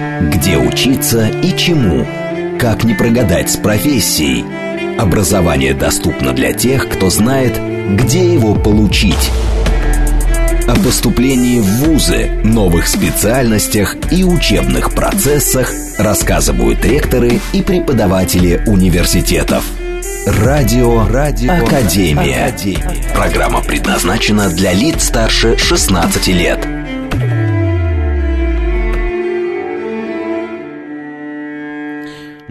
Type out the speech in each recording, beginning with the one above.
Где учиться и чему? Как не прогадать с профессией? Образование доступно для тех, кто знает, где его получить. О поступлении в ВУЗы, новых специальностях и учебных процессах рассказывают ректоры и преподаватели университетов. Радио, Радио Академия. Академия. Программа предназначена для лиц старше 16 лет.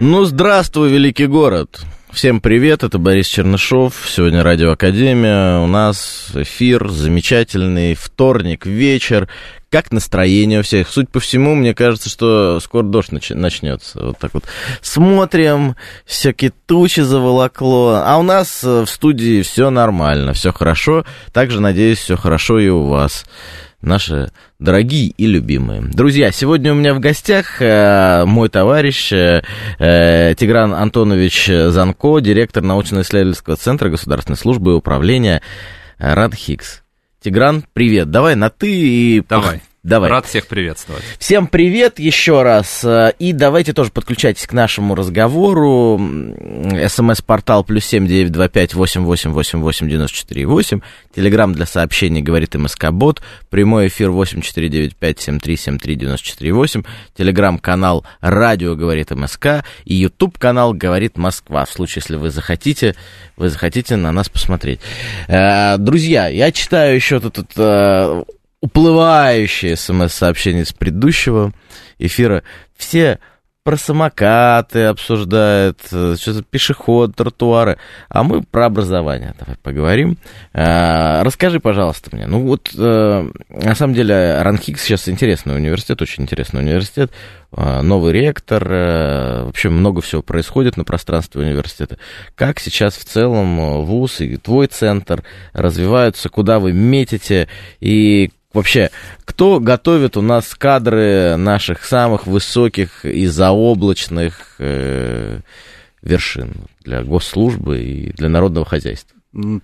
Ну, здравствуй, великий город. Всем привет, это Борис Чернышов. Сегодня Радио Академия. У нас эфир замечательный, вторник, вечер. Как настроение у всех? Суть по всему, мне кажется, что скоро дождь нач- начнется. Вот так вот. Смотрим, всякие тучи заволокло. А у нас в студии все нормально, все хорошо. Также, надеюсь, все хорошо и у вас наши дорогие и любимые. Друзья, сегодня у меня в гостях э, мой товарищ э, э, Тигран Антонович Занко, директор научно-исследовательского центра Государственной службы управления РАДХИКС. Тигран, привет. Давай на ты и... Давай. Давай. Рад всех приветствовать. Всем привет еще раз. И давайте тоже подключайтесь к нашему разговору. СМС-портал плюс семь девять два пять восемь восемь восемь восемь девяносто четыре восемь. Телеграмм для сообщений говорит МСК Бот. Прямой эфир восемь четыре девять пять семь три семь три девяносто четыре восемь. Телеграмм-канал Радио говорит МСК. И Ютуб канал говорит Москва. В случае, если вы захотите, вы захотите на нас посмотреть. Друзья, я читаю еще тут уплывающие смс-сообщения с предыдущего эфира. Все про самокаты обсуждают, что-то пешеход, тротуары. А мы про образование давай поговорим. А, расскажи, пожалуйста, мне. Ну вот, на самом деле, Ранхикс сейчас интересный университет, очень интересный университет. Новый ректор, вообще много всего происходит на пространстве университета. Как сейчас в целом ВУЗ и твой центр развиваются, куда вы метите и Вообще, кто готовит у нас кадры наших самых высоких и заоблачных э, вершин для госслужбы и для народного хозяйства?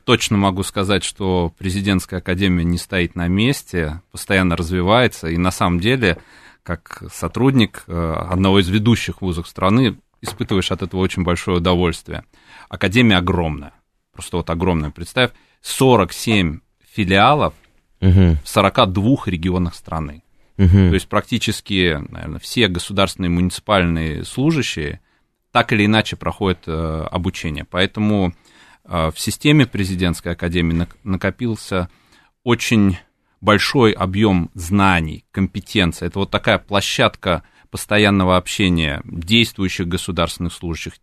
Точно могу сказать, что президентская академия не стоит на месте, постоянно развивается, и на самом деле, как сотрудник э, одного из ведущих вузов страны, испытываешь от этого очень большое удовольствие. Академия огромная, просто вот огромная. Представь, 47 филиалов угу. в 42 регионах страны. Угу. То есть практически, наверное, все государственные муниципальные служащие так или иначе проходят э, обучение. Поэтому э, в системе президентской академии накопился очень большой объем знаний, компетенций. Это вот такая площадка постоянного общения действующих государственных служащих,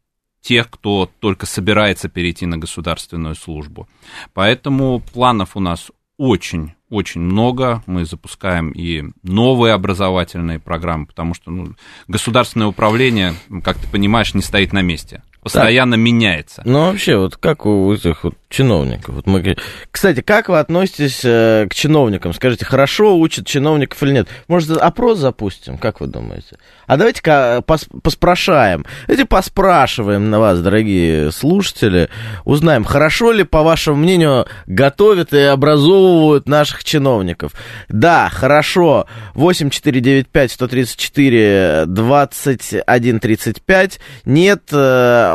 тех, кто только собирается перейти на государственную службу. Поэтому планов у нас очень очень много. Мы запускаем и новые образовательные программы, потому что ну, государственное управление, как ты понимаешь, не стоит на месте. Постоянно так. меняется. Ну, вообще, вот как у этих вот чиновников? Вот мы... Кстати, как вы относитесь э, к чиновникам? Скажите, хорошо учат чиновников или нет? Может, опрос запустим? Как вы думаете? А давайте-ка пос поспрашаем. Давайте поспрашиваем на вас, дорогие слушатели. Узнаем, хорошо ли, по вашему мнению, готовят и образовывают наших чиновников. Да, хорошо. 8495-134-2135. Нет,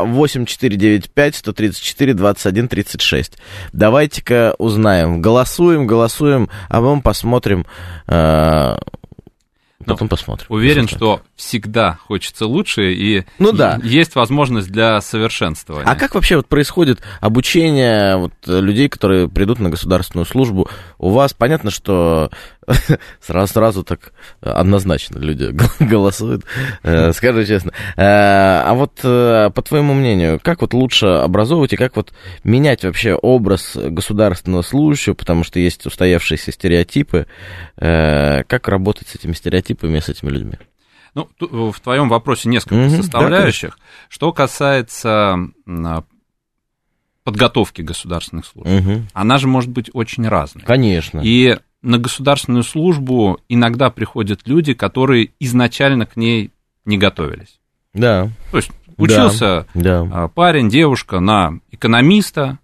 8495-134-2136. Давайте-ка узнаем. Голосуем, голосуем, а потом посмотрим... Э, потом ну, посмотрим. Уверен, посмотрим. что всегда хочется лучше, и ну, да. есть возможность для совершенствования. А как вообще вот происходит обучение вот, людей, которые придут на государственную службу? У вас понятно, что сразу, сразу так однозначно люди голосуют, э, скажу честно. Э, а вот э, по твоему мнению, как вот лучше образовывать и как вот менять вообще образ государственного служащего, потому что есть устоявшиеся стереотипы, как работать с этими стереотипами, с этими людьми? Ну, в твоем вопросе несколько mm-hmm, составляющих. Да, Что касается подготовки государственных служб, угу. она же может быть очень разной. Конечно. И на государственную службу иногда приходят люди, которые изначально к ней не готовились. Да. То есть учился да, да. парень, девушка на экономиста,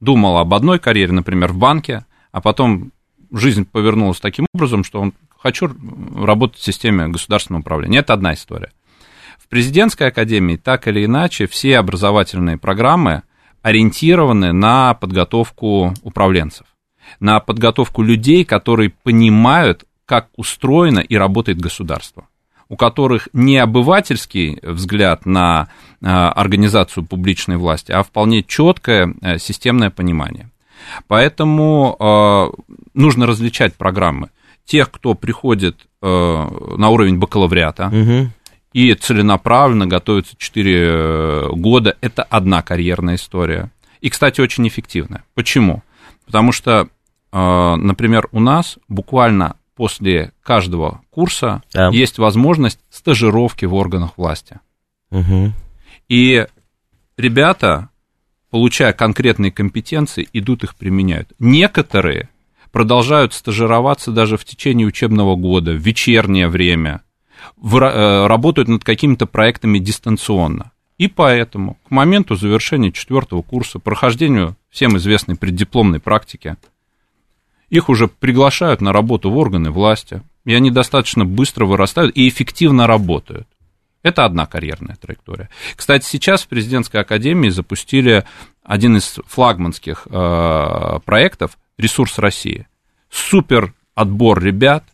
думал об одной карьере, например, в банке, а потом жизнь повернулась таким образом, что он хочу работать в системе государственного управления. Это одна история. В президентской академии так или иначе все образовательные программы ориентированы на подготовку управленцев, на подготовку людей, которые понимают, как устроено и работает государство у которых не обывательский взгляд на а, организацию публичной власти, а вполне четкое э, системное понимание. Поэтому а, нужно различать программы. Тех, кто приходит э, на уровень бакалавриата, угу и целенаправленно готовится 4 э, года. Это одна карьерная история. И, кстати, очень эффективная. Почему? Потому что, например, у нас буквально после каждого курса да. есть возможность стажировки в органах власти. Угу. И ребята, получая конкретные компетенции, идут их применяют. Некоторые продолжают стажироваться даже в течение учебного года, в вечернее время, в, э, работают над какими-то проектами дистанционно. И поэтому к моменту завершения четвертого курса, прохождению всем известной преддипломной практики, их уже приглашают на работу в органы власти, и они достаточно быстро вырастают и эффективно работают. Это одна карьерная траектория. Кстати, сейчас в президентской академии запустили один из флагманских э, проектов «Ресурс России». Супер отбор ребят,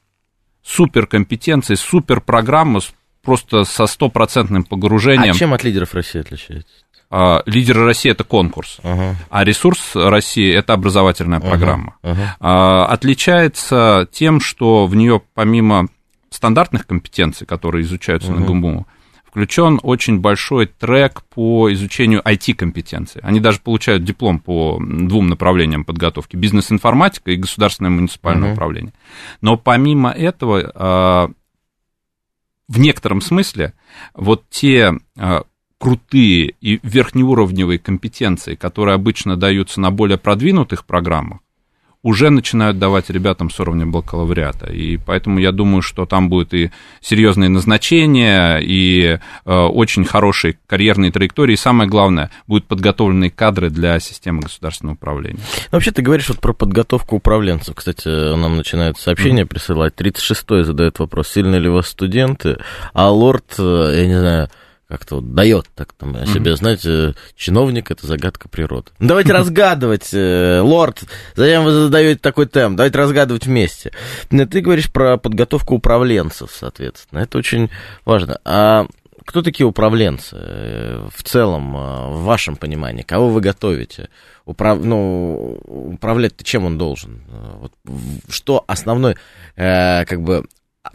супер компетенции, супер программа просто со стопроцентным погружением. А чем от лидеров России отличается? А, лидеры России это конкурс, uh-huh. а ресурс России это образовательная программа. Uh-huh. Uh-huh. Отличается тем, что в нее помимо стандартных компетенций, которые изучаются uh-huh. на ГМУ, включен очень большой трек по изучению IT-компетенций. Они даже получают диплом по двум направлениям подготовки: бизнес-информатика и государственное муниципальное uh-huh. управление. Но помимо этого, а, в некотором смысле, вот те крутые и верхнеуровневые компетенции, которые обычно даются на более продвинутых программах, уже начинают давать ребятам с уровня бакалавриата. И поэтому я думаю, что там будет и серьезные назначения, и э, очень хорошие карьерные траектории, и самое главное, будут подготовленные кадры для системы государственного управления. Ну, вообще, ты говоришь вот про подготовку управленцев. Кстати, нам начинают сообщения mm-hmm. присылать. 36-й задает вопрос, сильны ли вас студенты, а лорд, э, я не знаю, как-то вот дает так там о себе, mm-hmm. знаете, чиновник это загадка природы. Ну, давайте разгадывать, э, лорд, зачем вы задаете такой темп? Давайте разгадывать вместе. Ты говоришь про подготовку управленцев, соответственно, это очень важно. А кто такие управленцы э, в целом, э, в вашем понимании? Кого вы готовите? Управ... Ну, управлять-то чем он должен? Вот, что основной, как бы,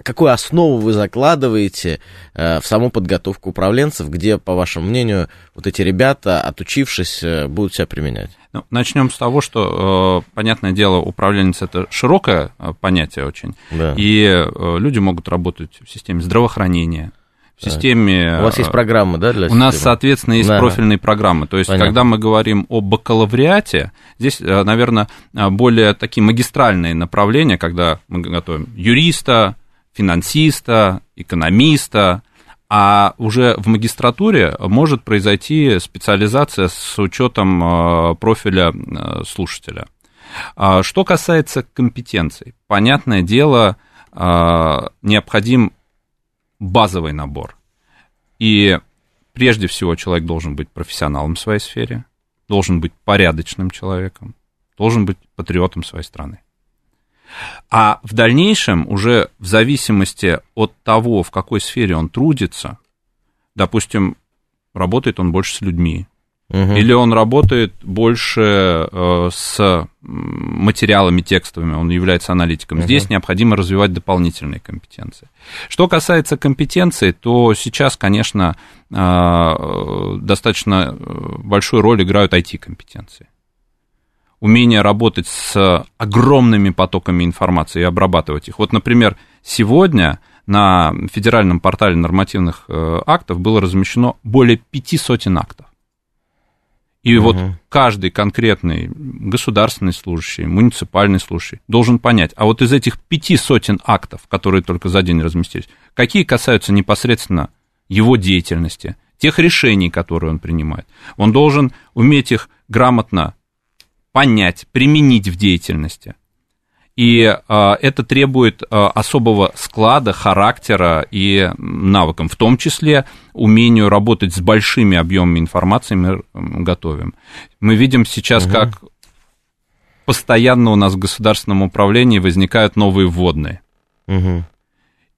какую основу вы закладываете э, в саму подготовку управленцев, где, по вашему мнению, вот эти ребята, отучившись, э, будут себя применять? Ну, начнем с того, что, э, понятное дело, управленец это широкое понятие очень, да. и люди могут работать в системе здравоохранения, в системе... У вас есть программы, да, для У нас, соответственно, есть да. профильные программы. То есть, Понятно. когда мы говорим о бакалавриате, здесь, наверное, более такие магистральные направления, когда мы готовим юриста, финансиста, экономиста, а уже в магистратуре может произойти специализация с учетом э, профиля э, слушателя. А что касается компетенций, понятное дело, э, необходим базовый набор. И прежде всего человек должен быть профессионалом в своей сфере, должен быть порядочным человеком, должен быть патриотом своей страны. А в дальнейшем, уже в зависимости от того, в какой сфере он трудится, допустим, работает он больше с людьми, угу. или он работает больше э, с материалами текстовыми, он является аналитиком. Угу. Здесь необходимо развивать дополнительные компетенции. Что касается компетенций, то сейчас, конечно, э, достаточно э, большую роль играют IT-компетенции умение работать с огромными потоками информации и обрабатывать их. Вот, например, сегодня на федеральном портале нормативных э, актов было размещено более пяти сотен актов. И угу. вот каждый конкретный государственный служащий, муниципальный служащий должен понять, а вот из этих пяти сотен актов, которые только за день разместились, какие касаются непосредственно его деятельности, тех решений, которые он принимает. Он должен уметь их грамотно понять, применить в деятельности. И а, это требует а, особого склада, характера и навыков, в том числе умению работать с большими объемами информации мы готовим. Мы видим сейчас, угу. как постоянно у нас в государственном управлении возникают новые вводные. Угу.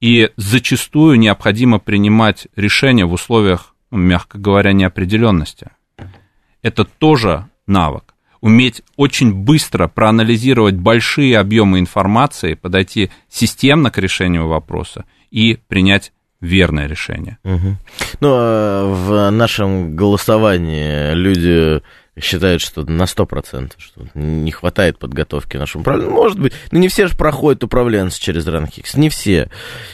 И зачастую необходимо принимать решения в условиях, ну, мягко говоря, неопределенности. Это тоже навык уметь очень быстро проанализировать большие объемы информации, подойти системно к решению вопроса и принять верное решение. Угу. Ну, а в нашем голосовании люди считают, что на 100%, что не хватает подготовки нашему управленцу. Может быть, но не все же проходят управленцы через ранхикс, не все.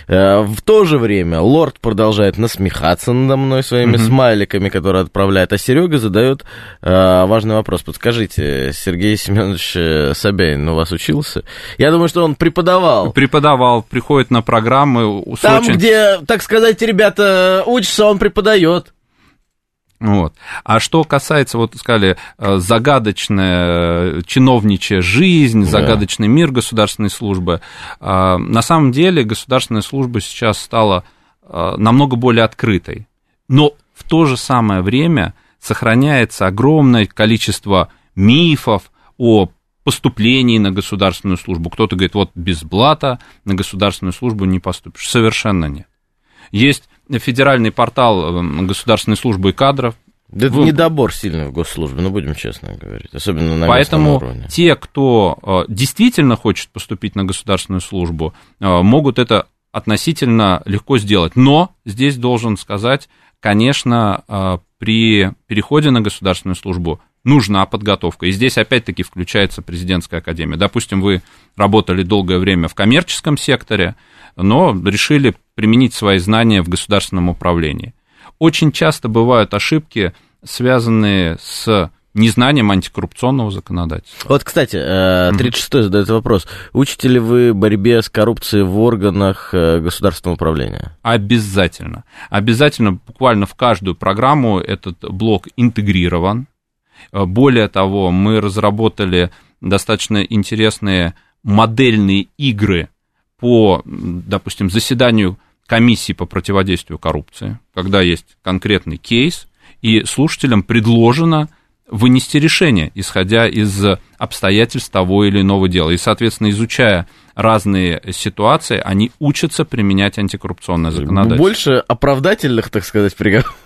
Э, в то же время лорд продолжает насмехаться надо мной своими mm-hmm. смайликами, которые отправляет, а Серега задает э, важный вопрос. Подскажите, Сергей Семенович Собянин у вас учился? Я думаю, что он преподавал. Преподавал, приходит на программы. Там, очень... где, так сказать, ребята учатся, он преподает. Вот. А что касается, вот сказали, э, загадочная э, чиновничья жизнь, загадочный мир государственной службы, э, на самом деле государственная служба сейчас стала намного более открытой. Но в то же самое время сохраняется огромное количество мифов о поступлении на государственную службу. Кто-то говорит, вот без блата на государственную службу не поступишь. Совершенно нет. Есть федеральный портал эм, государственной службы и кадров. Да это недобор сильный в госслужбе, ну будем честно говорить, особенно на Поэтому уровне. те, кто э, действительно хочет поступить на государственную службу, э, могут это относительно легко сделать. Но здесь должен сказать, конечно, э, при переходе на государственную службу нужна подготовка. И здесь опять-таки включается президентская академия. Допустим, вы работали долгое время в коммерческом секторе, но решили применить свои знания в государственном управлении. Очень часто бывают ошибки, связанные с незнанием антикоррупционного законодательства. Вот, кстати, 36-й э, задает вопрос. Учите ли вы борьбе с коррупцией в органах э, государственного управления? Обязательно. Обязательно, буквально в каждую программу этот блок интегрирован. Э, более того, мы разработали достаточно интересные модельные игры по, допустим, заседанию комиссии по противодействию коррупции, когда есть конкретный кейс, и слушателям предложено вынести решение, исходя из обстоятельств того или иного дела. И, соответственно, изучая разные ситуации, они учатся применять антикоррупционное законодательство. Больше оправдательных, так сказать, приговоров.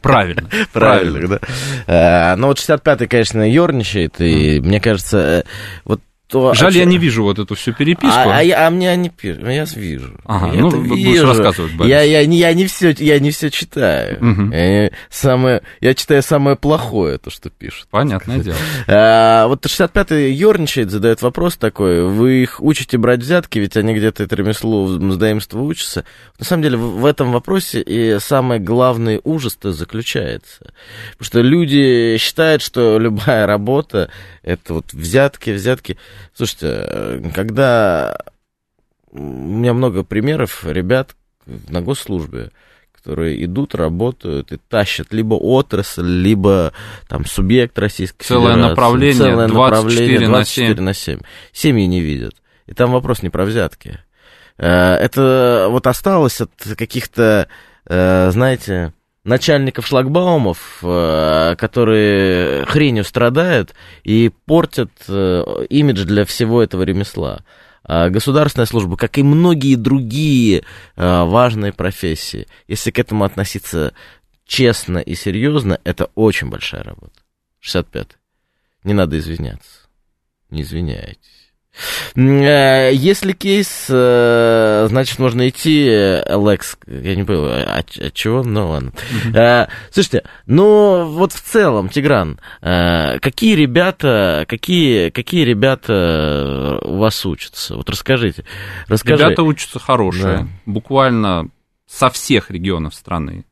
Правильно. Правильно, да. Э, но вот 65-й, конечно, ерничает, и мне кажется, э, вот то... Жаль, я не вижу вот эту всю переписку. А, а, а мне они пишут, я вижу. Ага, я ну, вижу. будешь рассказывать, Борис. Я, я, я, не все, я не все читаю. Угу. Я, самое, я читаю самое плохое, то, что пишут. Понятное дело. А, вот 65-й ерничает, задает вопрос такой. Вы их учите брать взятки, ведь они где-то это ремесло, мздоимство учатся. На самом деле, в, в этом вопросе и самый главный ужас-то заключается. Потому что люди считают, что любая работа это вот взятки, взятки. Слушайте, э, когда у меня много примеров ребят на госслужбе, которые идут, работают и тащат либо отрасль, либо там субъект Российской целое Федерации. Направление, целое 24 направление 24 на 7. Семьи не видят. И там вопрос не про взятки. Э, это вот осталось от каких-то, э, знаете, начальников шлагбаумов, э, которые хренью страдают и портят э, имидж для всего этого ремесла. А государственная служба, как и многие другие э, важные профессии, если к этому относиться честно и серьезно, это очень большая работа. 65 Не надо извиняться. Не извиняйтесь. Э, если кейс, э, значит, можно идти, Лекс, я не понял, от, от чего? Ну, ладно. Слушайте, ну, вот в целом, Тигран, какие ребята, какие, какие ребята у вас учатся? Вот расскажите. Расскажи. Ребята учатся хорошие, да. буквально со всех регионов страны.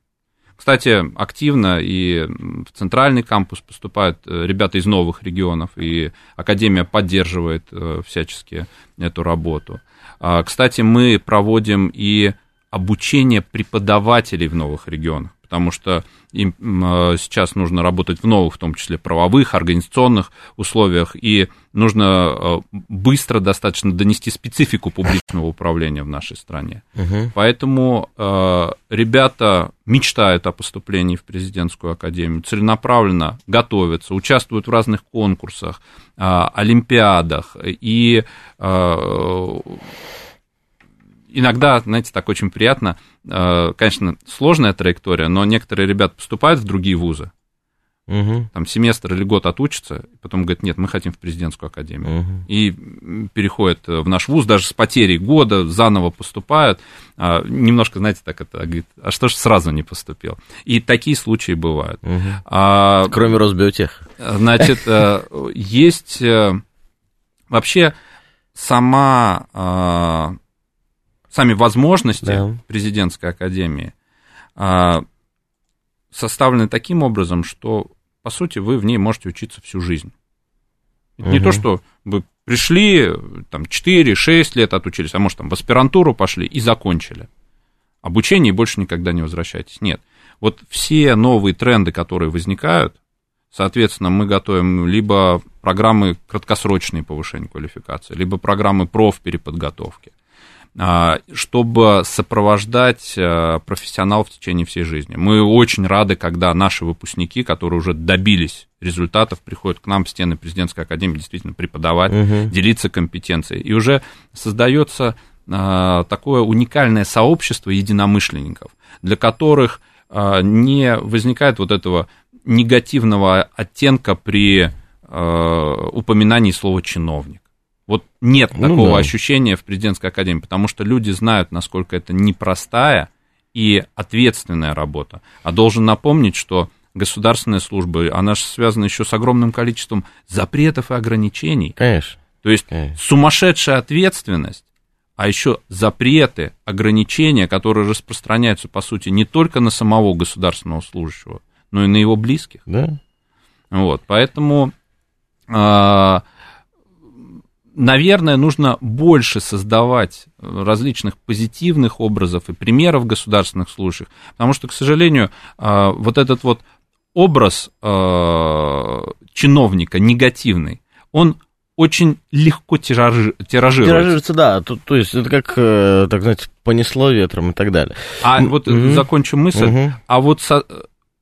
Кстати, активно и в центральный кампус поступают э, ребята из новых регионов, и Академия поддерживает э, всячески эту работу. А, кстати, мы проводим и обучение преподавателей в новых регионах, потому что им э, сейчас нужно работать в новых, в том числе правовых, организационных условиях, и нужно э, быстро достаточно донести специфику публичного управления в нашей стране. Угу. Поэтому э, ребята мечтают о поступлении в президентскую академию, целенаправленно готовятся, участвуют в разных конкурсах, олимпиадах и иногда, знаете, так очень приятно, э, конечно, сложная траектория, но некоторые ребята поступают в другие вузы, угу. там семестр или год отучатся, потом говорят, нет, мы хотим в президентскую академию. Угу. И переходят в наш вуз, даже с потерей года, заново поступают. А, немножко, знаете, так это, говорит, а что ж сразу не поступил? И такие случаи бывают. Угу. А, Кроме Росбиотех. Значит, э, есть э, вообще сама сами возможности да. президентской академии а, составлены таким образом, что, по сути, вы в ней можете учиться всю жизнь. угу. не то, что вы пришли, там, 4-6 лет отучились, а может, там, в аспирантуру пошли и закончили. Обучение и больше никогда не возвращайтесь. Нет. Вот все новые тренды, которые возникают, соответственно, мы готовим либо программы краткосрочной повышения квалификации, либо программы профпереподготовки. А, чтобы сопровождать э, профессионалов в течение всей жизни. Мы очень рады, когда наши выпускники, которые уже добились результатов, приходят к нам в стены президентской академии действительно преподавать, угу. делиться компетенцией. И уже создается а, такое уникальное сообщество единомышленников, для которых а, не возникает вот этого негативного оттенка при упоминании слова чиновник. Вот нет ну, такого да. ощущения в президентской академии, потому что люди знают, насколько это непростая и ответственная работа. А должен напомнить, что государственная служба, она же связана еще с огромным количеством запретов и ограничений. Конечно. То есть Конечно. сумасшедшая ответственность, а еще запреты, ограничения, которые распространяются, по сути, не только на самого государственного служащего, но и на его близких. Да. Вот, поэтому... Э, наверное, нужно больше создавать различных позитивных образов и примеров государственных служащих, потому что, к сожалению, а, вот этот вот образ а, чиновника негативный, он очень легко тиражи, тиражируется. Тиражируется, да. То, то есть это как, э, так знаете, понесло ветром и так далее. А вот mm-hmm. закончу мысль. Mm-hmm. А вот со,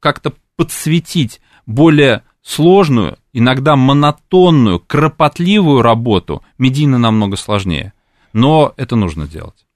как-то подсветить более сложную, иногда монотонную, кропотливую работу медийно намного сложнее. Но это нужно делать.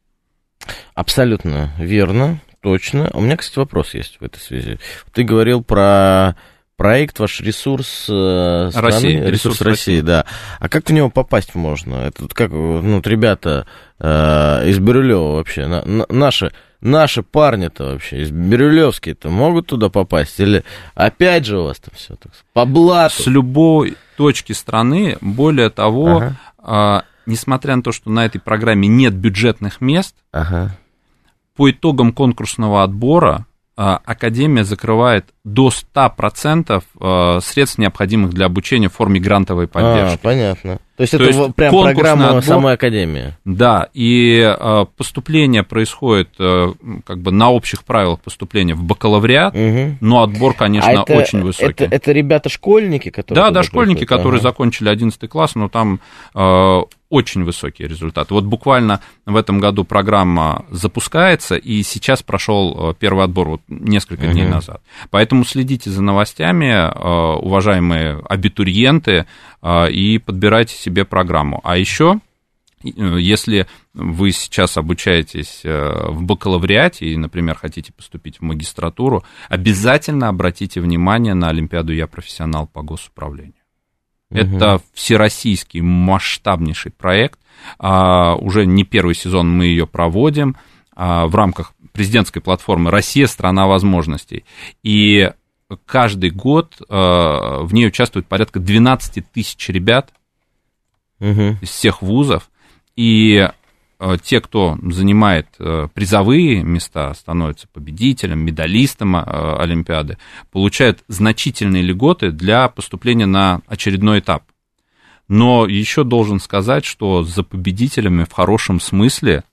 Абсолютно верно, точно. У меня, кстати, вопрос есть в этой связи. Ты говорил про проект, ваш ресурс э, страны, России, ресурс, ресурс России, России, да. А как в него попасть можно? Это вот как, ну, вот ребята э, из Бирюлева вообще, на, на, наши наши парни-то вообще из Бирюлевские-то могут туда попасть? Или опять же у вас там все так по блату? С любой точки страны, более того, ага. а, несмотря на то, что на этой программе нет бюджетных мест, ага. по итогам конкурсного отбора а, Академия закрывает до 100% а, средств, необходимых для обучения в форме грантовой поддержки. А, понятно. То есть То это есть прям программа отбор, самой Академии? Да, и а, поступление происходит как бы на общих правилах поступления в бакалавриат, угу. но отбор, конечно, а это, очень высокий. Это, это ребята-школьники, которые... Да, да, школьники, приходят. которые ага. закончили 11 класс, но там очень высокие результаты. Вот буквально в этом году программа запускается, и сейчас прошел первый отбор вот несколько дней назад. Поэтому следите за новостями, уважаемые абитуриенты, и подбирайте себе программу. А еще если вы сейчас обучаетесь в бакалавриате и, например, хотите поступить в магистратуру, обязательно обратите внимание на Олимпиаду «Я профессионал по госуправлению». Это всероссийский масштабнейший проект. А, уже не первый сезон мы ее проводим а, в рамках президентской платформы «Россия – страна возможностей». И каждый год а, в ней участвует порядка 12 тысяч ребят угу. из всех вузов. И те, кто занимает э, призовые места, становятся победителем, медалистом э, Олимпиады, получают значительные льготы для поступления на очередной этап. Но еще должен сказать, что за победителями в хорошем смысле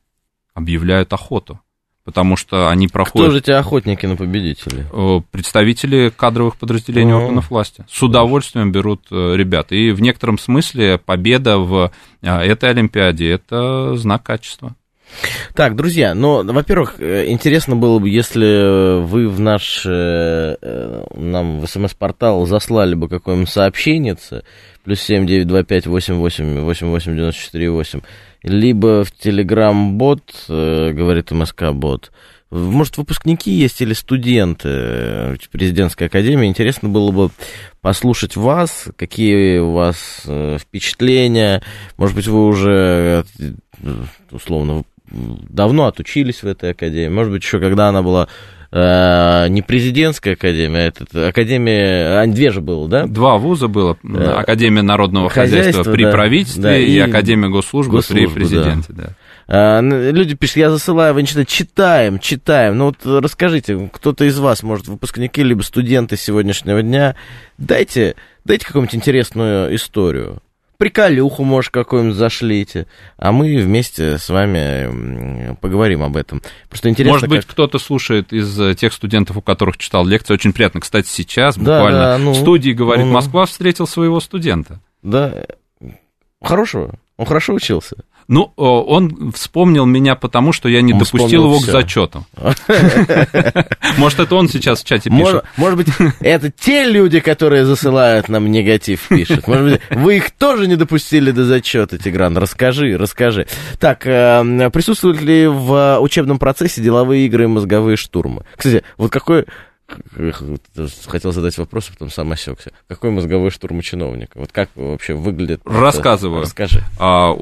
объявляют охоту. Потому что они Кто проходят же эти охотники на победителей? э, представители кадровых подразделений Ну. органов власти. С удовольствием берут э, ребят. И в некотором смысле победа в э, этой Олимпиаде – это знак качества. Так, друзья, ну, во-первых, интересно было бы, если вы в наш, нам в смс-портал заслали бы какое-нибудь сообщение, плюс семь девять два пять восемь восемь восемь восемь девяносто четыре восемь, либо в Телеграм-бот, э, говорит МСК-бот, может, выпускники есть или студенты э, президентской академии. Интересно было бы послушать вас, какие у вас э, впечатления. Может быть, вы уже условно давно отучились в этой академии. Может быть, еще когда она была э, не президентская академия, а это академия, а, две же было, да? Два вуза было. Э, Академия народного хозяйства, хозяйства, при да, правительстве да, и, и Академия госслужбы, при госслужбы, президенте. Да. А, н- Люди пишут, я засылаю, вы не читаете. Читаем, читаем. Ну вот э, расскажите, кто-то из вас, может, выпускники, либо студенты сегодняшнего дня, дайте, дайте какую-нибудь интересную историю. Приколюху, может, какую-нибудь зашлите. А мы вместе с вами поговорим об этом. Просто интересно, Может быть, как... кто-то слушает из э, тех студентов, у которых читал лекции. Очень приятно. Кстати, сейчас Да, буквально да, ну, в студии «Говорит ну. Москва» встретил своего студента. Да, хорошего. Он хорошо учился. Ну, он вспомнил меня потому, что я не Он допустил его к всё. зачету. Может, это он сейчас в чате пишет. может быть, это те люди, которые засылают нам негатив, пишут. Может быть, вы их тоже не допустили до зачета, Тигран. Расскажи, расскажи. Так, э, присутствуют ли в учебном процессе деловые игры и мозговые штурмы? Кстати, вот какой... Хотел задать вопрос, а потом сам осекся. Какой мозговой штурм у чиновника? Вот как вообще выглядит? это? Рассказываю. Расскажи. А,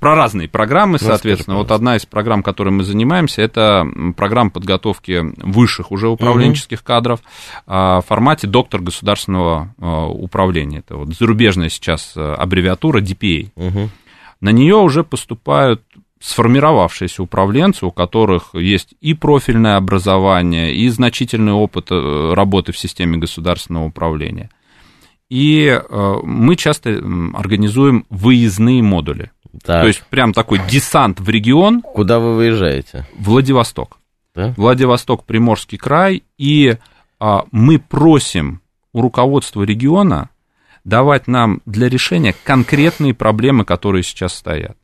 Про разные программы, Расскажи, соответственно. Вот пожалуйста. одна из программ, которой мы занимаемся, это программа подготовки высших уже управленческих кадров а, в формате доктор государственного а, управления. Это вот зарубежная сейчас а, аббревиатура DPA. Мгм. На нее уже поступают сформировавшиеся управленцы, у которых есть и профильное образование, и значительный опыт э, работы в системе государственного управления. И э, мы часто организуем выездные модули. Так, То есть прям такой десант в регион куда вы выезжаете? Владивосток. Да? Владивосток, Приморский край. И а, мы просим у руководства региона давать нам для решения конкретные проблемы, которые сейчас стоят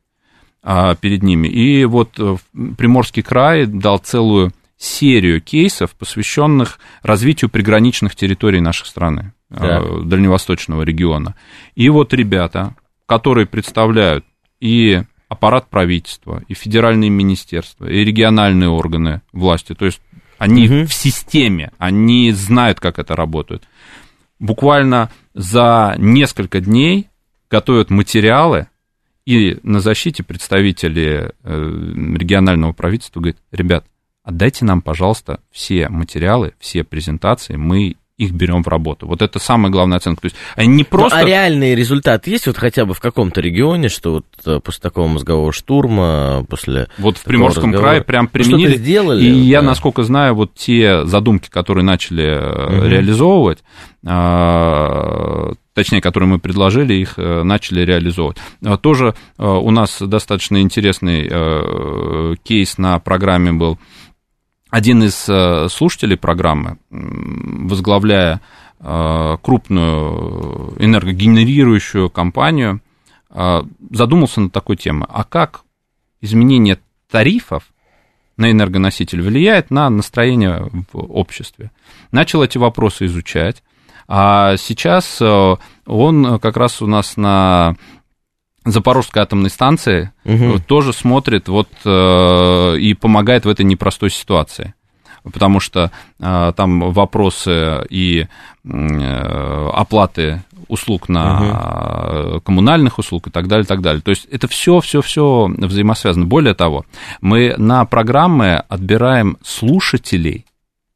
перед ними. И вот э, Приморский край дал целую серию кейсов, посвященных развитию приграничных территорий нашей страны, э, дальневосточного региона. И вот ребята, которые представляют и аппарат правительства, и федеральные министерства, и региональные органы власти, то есть они Мгм. в системе, они знают, как это работает. Буквально за несколько дней готовят материалы, и на защите представители э, регионального правительства говорят, ребят, отдайте нам, пожалуйста, все материалы, все презентации, мы их берем в работу. Вот это самая главная оценка. То есть они не просто... Ну, а реальный результат есть вот хотя бы в каком-то регионе, что вот э, после такого мозгового штурма, после... Вот в Приморском разговора- крае прям Ну, применили. сделали? И я, Да. насколько знаю, вот те задумки, которые начали Мгм. реализовывать, а, точнее, которые мы предложили, их э, начали реализовывать. А, Тоже у нас достаточно интересный кейс на программе был. Один из э, слушателей программы, возглавляя э, крупную энергогенерирующую компанию, э, задумался над такой темой. А как изменение тарифов на энергоноситель влияет на настроение в обществе. Начал эти вопросы изучать, а сейчас он как раз у нас на Запорожской атомной станции э, тоже смотрит вот э, и помогает в этой непростой ситуации. Потому что э, там вопросы и э, оплаты услуг на э, коммунальных услуг и так далее, и так далее. То есть это все, все, все взаимосвязано. Более того, мы на программы отбираем слушателей,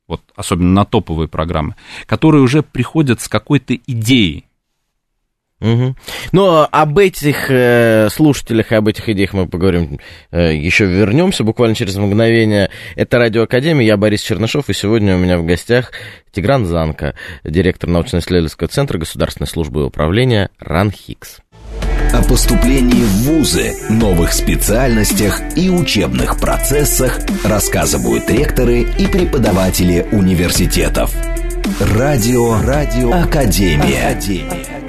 вот особенно на топовые программы, которые уже приходят с какой-то идеей. Мгм. Но об этих э, слушателях и об этих идеях мы поговорим э, еще вернемся буквально через мгновение. Это Радио Академия, я Борис Чернышов, и сегодня у меня в гостях Тигран Занка, директор научно-исследовательского центра Государственной службы управления РАНХИКС. О поступлении в вузы, новых специальностях и учебных процессах рассказывают ректоры и преподаватели университетов. Радио, радио, академия. академия.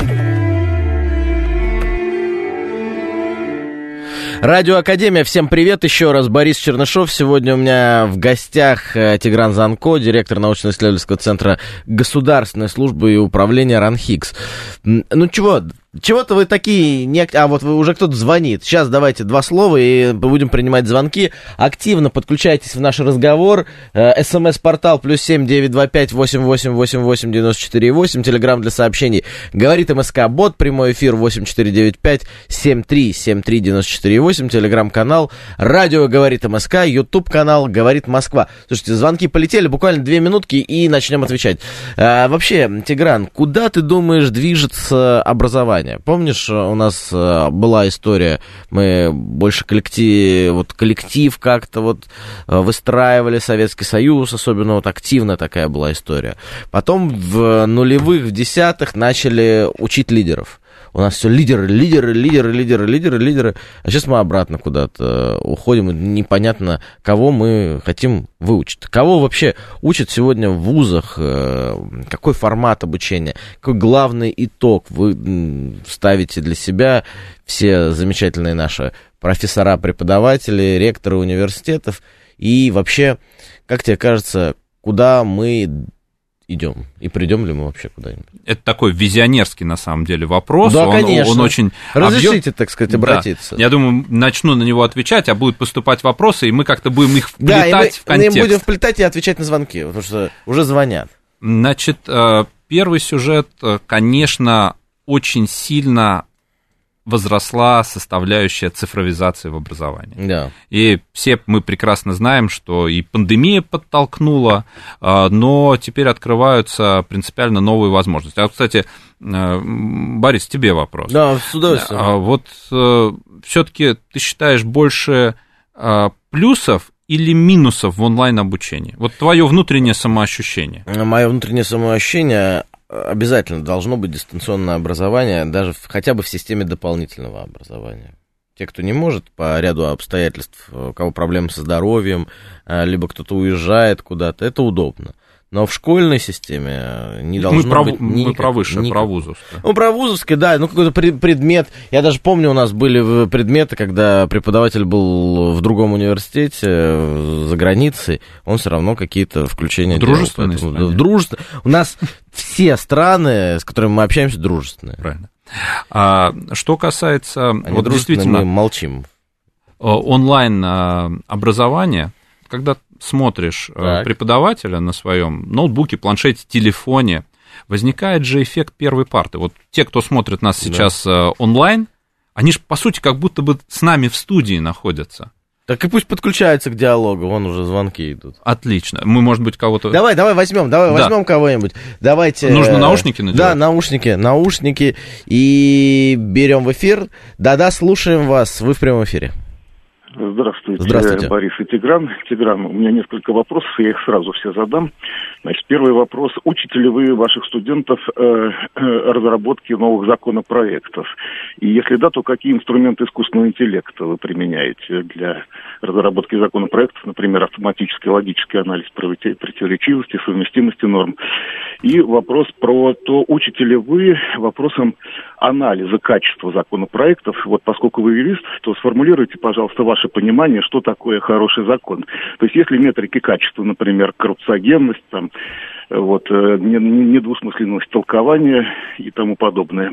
Радио Академия, всем привет еще раз. Борис Чернышов. Сегодня у меня в гостях э, Тигран Занко, директор научно-исследовательского центра Государственной службы и управления РАНХИКС. Ну чего, чего-то вы такие... Не... А, вот вы, уже кто-то звонит. Сейчас давайте два слова и будем принимать звонки. Активно подключайтесь в наш разговор. Э, СМС-портал плюс семь девять два пять восемь восемь восемь восемь девяносто четыре восемь. Телеграмм для сообщений. Говорит МСК Бот. Прямой эфир восемь четыре девять пять семь три семь три девяносто четыре восемь. Телеграм-канал. Радио Говорит МСК. Ютуб канал Говорит Москва. Слушайте, звонки полетели. Буквально две минутки и начнем отвечать. А, вообще, Тигран, куда ты думаешь движется образование? Образования. Помнишь, у нас э, была история, мы больше коллектив, вот коллектив как-то вот э, выстраивали Советский Союз, особенно вот активная такая была история. Потом в нулевых, в десятых начали учить лидеров. У нас все лидеры, лидеры, лидеры, лидеры, лидеры, лидеры. А сейчас мы обратно куда-то уходим. Непонятно, кого мы хотим выучить. Кого вообще учат сегодня в вузах? Э, какой формат обучения? Какой главный итог вы ставите для себя? Все замечательные наши профессора, преподаватели, ректоры университетов. И вообще, как тебе кажется, куда мы идем? И придем ли мы вообще куда-нибудь? Это такой визионерский, на самом деле, вопрос. Да, он, конечно. Он очень... Разрешите, объем... так сказать, обратиться. Да. Я думаю, начну на него отвечать, а будут поступать вопросы, и мы как-то будем их вплетать да, мы, в контекст. мы будем вплетать и отвечать на звонки, потому что уже звонят. Значит, э, первый сюжет, э, конечно, очень сильно возросла составляющая цифровизации в образовании. Да. И все мы прекрасно знаем, что и пандемия подтолкнула, а, но теперь открываются принципиально новые возможности. А, кстати, Борис, тебе вопрос. Да, с удовольствием. А, вот э, все-таки ты считаешь больше а, плюсов или минусов в онлайн-обучении? Вот твое внутреннее самоощущение. Мое внутреннее самоощущение обязательно должно быть дистанционное образование, даже в, хотя бы в системе дополнительного образования. Те, кто не может по ряду обстоятельств, у кого проблемы со здоровьем, э, либо кто-то уезжает куда-то, это удобно. Но в школьной системе э, не должно мы про, быть никак, Мы про высшее, никак. про вузовское. Ну, про вузовское, да, ну, какой-то предмет. Я даже помню, у нас были предметы, когда преподаватель был в другом университете, э, за границей, он все равно какие-то включения Дружественные делал. Поэтому, дружественно. У нас все страны, с которыми мы общаемся, дружественные. Правильно. А, что касается... Они вот действительно... мы молчим. Онлайн образования, когда смотришь э, так. преподавателя на своем ноутбуке, планшете, телефоне, возникает же эффект первой парты. Вот те, кто смотрит нас сейчас да. Э, онлайн, они же, по сути, как будто бы с нами в студии находятся. Так и пусть подключаются к диалогу, вон уже звонки идут. Отлично. Мы, может быть, кого-то. Давай, давай возьмем, давай да. возьмем кого-нибудь. Давайте. Нужно наушники надевать. Да, наушники, наушники. И берем в эфир. Да-да, слушаем вас. Вы в прямом эфире. Здравствуйте, Здравствуйте, Борис и Тигран. Тигран, у меня несколько вопросов, я их сразу все задам. Значит, первый вопрос. Учите ли вы ваших студентов э, э, разработке новых законопроектов? И если да, то какие инструменты искусственного интеллекта вы применяете для разработки законопроектов, например, автоматический логический анализ противоречивости, совместимости норм? И вопрос про то, учите ли вы вопросам анализа качества законопроектов. Вот поскольку вы юрист, то сформулируйте, пожалуйста, ваше ваше понимание, что такое хороший закон. То есть если метрики качества, например, коррупциогенность, там, вот, э, недвусмысленность толкования и тому подобное.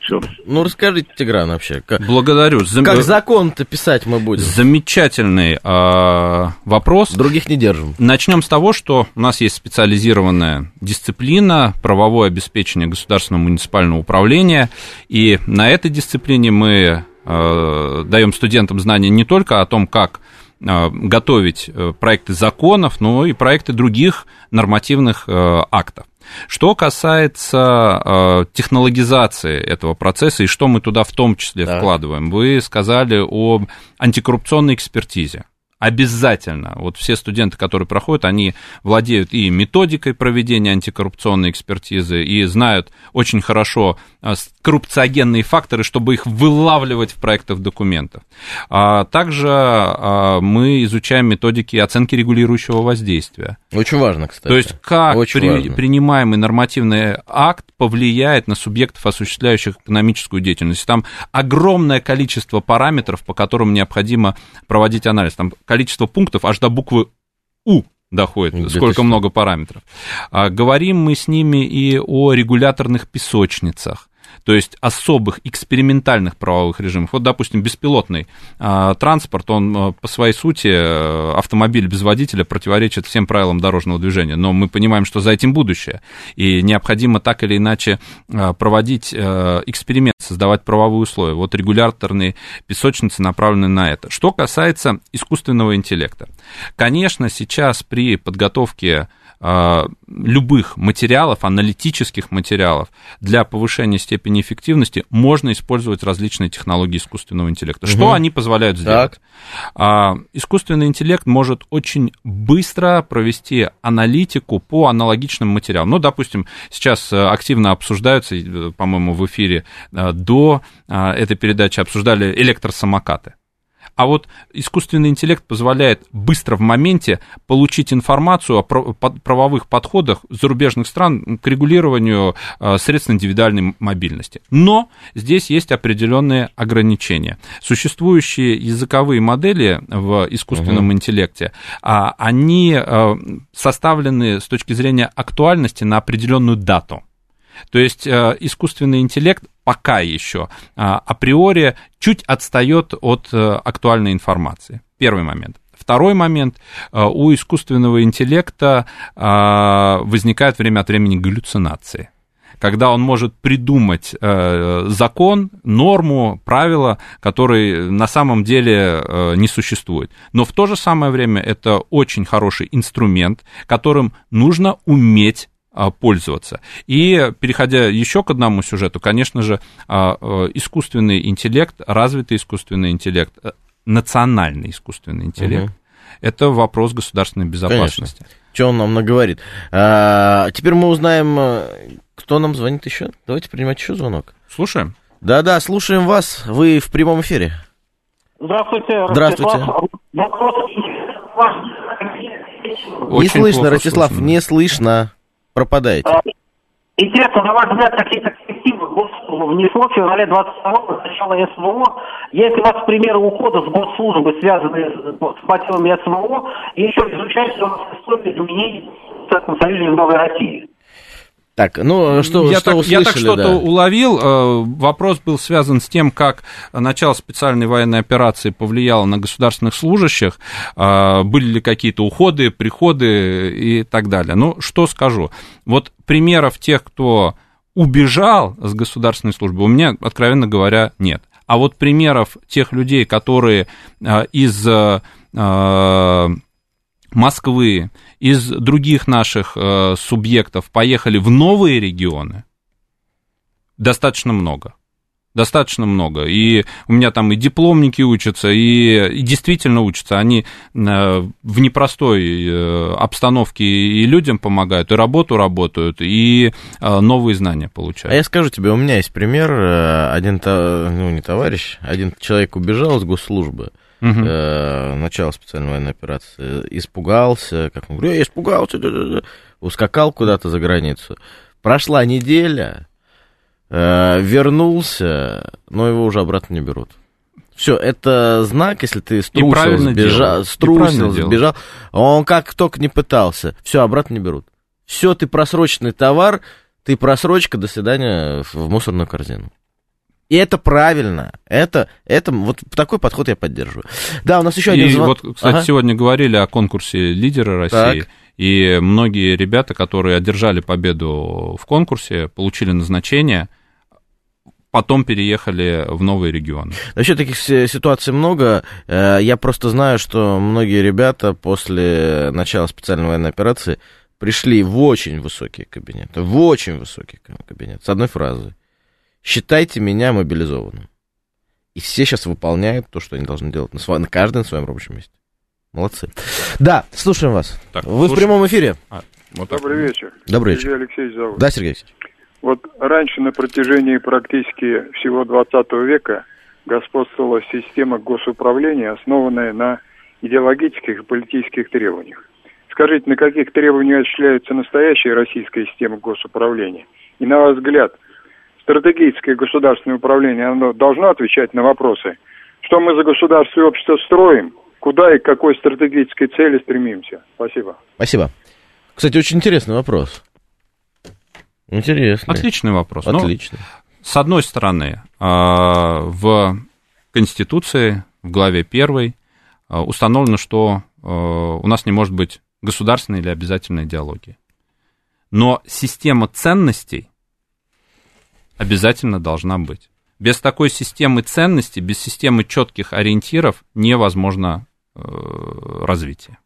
Все. Ну, расскажите, Тигран, вообще. Как, Благодарю. Зам... Как закон-то писать мы будем? Замечательный э, вопрос. Других не держим. Начнем с того, что у нас есть специализированная дисциплина правовое обеспечение государственного муниципального управления, и на этой дисциплине мы Э, даем студентам знания не только о том, как э, готовить э, проекты законов, но и проекты других нормативных актов. Что касается технологизации этого процесса и что мы туда в том числе да. вкладываем, вы сказали об антикоррупционной экспертизе. Обязательно, вот все студенты, которые проходят, они владеют и методикой проведения антикоррупционной экспертизы, и знают очень хорошо а, коррупциогенные факторы, чтобы их вылавливать в проектах документов. А также а, мы изучаем методики оценки регулирующего воздействия. Очень важно, кстати. То есть как при, принимаемый нормативный акт повлияет на субъектов, осуществляющих экономическую деятельность. Там огромное количество параметров, по которым необходимо проводить анализ. Там количество пунктов аж до буквы У доходит, Где сколько много параметров. А, говорим мы с ними и о регуляторных песочницах то есть особых экспериментальных правовых режимов. Вот, допустим, беспилотный а, транспорт, он а, по своей сути, э, автомобиль без водителя противоречит всем правилам дорожного движения, но мы понимаем, что за этим будущее, и необходимо так или иначе а, проводить а, эксперимент, создавать правовые условия. Вот регуляторные песочницы направлены на это. Что касается искусственного интеллекта. Конечно, сейчас при подготовке любых материалов, аналитических материалов для повышения степени эффективности можно использовать различные технологии искусственного интеллекта. Угу. Что они позволяют сделать? Так. А, искусственный интеллект может очень быстро провести аналитику по аналогичным материалам. Ну, допустим, сейчас э, активно обсуждаются, э, по-моему, в эфире э, до этой передачи обсуждали электросамокаты. А вот искусственный интеллект позволяет быстро в моменте получить информацию о правовых подходах зарубежных стран к регулированию э, средств индивидуальной мобильности. Но здесь есть определенные ограничения. Существующие языковые модели в искусственном угу. интеллекте, а, они э, составлены с точки зрения актуальности на определенную дату. То есть э, искусственный интеллект пока еще а, априори чуть отстает от э, актуальной информации. Первый момент. Второй момент, э, у искусственного интеллекта возникают время от времени галлюцинации когда он может придумать э, закон, норму, правила, которые на самом деле э, не существуют. Но в то же самое время это очень хороший инструмент, которым нужно уметь а, пользоваться. И переходя еще к одному сюжету, конечно же, а, а, искусственный интеллект, развитый искусственный интеллект, э, национальный искусственный интеллект, угу. это вопрос государственной безопасности. Конечно. Что он нам наговорит? А, теперь мы узнаем, э, кто нам звонит еще. Давайте принимать еще звонок. Слушаем. Да-да, слушаем вас. Вы в прямом эфире. Здравствуйте. Здравствуйте. не слышно, Ростислав, слышно. не слышно пропадаете? А, интересно, на ваш взгляд, какие-то коррективы внесло в феврале 22 начала СВО? Есть ли у вас примеры ухода с госслужбы, связанные с мотивами СВО? И еще изучаете ли у вас историю изменений в Союзе Новой России? Так, ну что, я что так, услышали, Я так что-то да. уловил. Э, вопрос был связан с тем, как начало специальной военной операции повлияло на государственных служащих, э, были ли какие-то уходы, приходы и так далее. Ну, что скажу. Вот примеров тех, кто убежал с государственной службы, у меня, откровенно говоря, нет. А вот примеров тех людей, которые э, из Москвы, из других наших э, субъектов поехали в новые регионы, достаточно много. Достаточно много. И у меня там и дипломники учатся, и, и действительно учатся. Они э, в непростой э, обстановке и людям помогают, и работу работают, и э, новые знания получают. А я скажу тебе, у меня есть пример. Э, один, ну, не товарищ, один человек убежал из госслужбы угу. э, начала специальной военной операции, испугался, как он говорит, я испугался, да, да, да. ускакал куда-то за границу. Прошла неделя, э, вернулся, но его уже обратно не берут. Все, это знак, если ты струсил, сбежал, струсил, сбежал, он как только не пытался, все, обратно не берут. Все, ты просроченный товар, ты просрочка, до свидания в мусорную корзину. И это правильно. Это, это, вот такой подход я поддерживаю. Да, у нас еще один звонок. вот, кстати, ага. сегодня говорили о конкурсе лидера России. Так. И многие ребята, которые одержали победу в конкурсе, получили назначение, потом переехали в новые регионы. Вообще таких ситуаций много. Э, я просто знаю, что многие ребята после начала специальной военной операции пришли в очень высокие кабинеты. В очень высокий кабинет. С одной фразой считайте меня мобилизованным. И все сейчас выполняют то, что они должны делать на, сво... на каждом своем рабочем месте. Молодцы. Да, слушаем вас. Так, Вы в слушаем. прямом эфире. А, вот так. Добрый вечер. Добрый вечер. Сергей Алексеевич зовут. Да, Сергей Алексеевич. Вот раньше на протяжении практически всего 20 века господствовала система госуправления, основанная на идеологических и политических требованиях. Скажите, на каких требованиях осуществляется настоящая российская система госуправления? И на ваш взгляд, стратегическое государственное управление, оно должно отвечать на вопросы, что мы за государство и общество строим, куда и к какой стратегической цели стремимся? Спасибо. Спасибо. Кстати, очень интересный вопрос. Интересный. Отличный вопрос. Ну, Отлично. с одной стороны, а, в Конституции, в главе 1 установлено, что а, у нас не может быть государственной или обязательной идеологии. Но система ценностей обязательно должна быть. Без такой системы ценностей, без системы четких ориентиров невозможно э, развитие.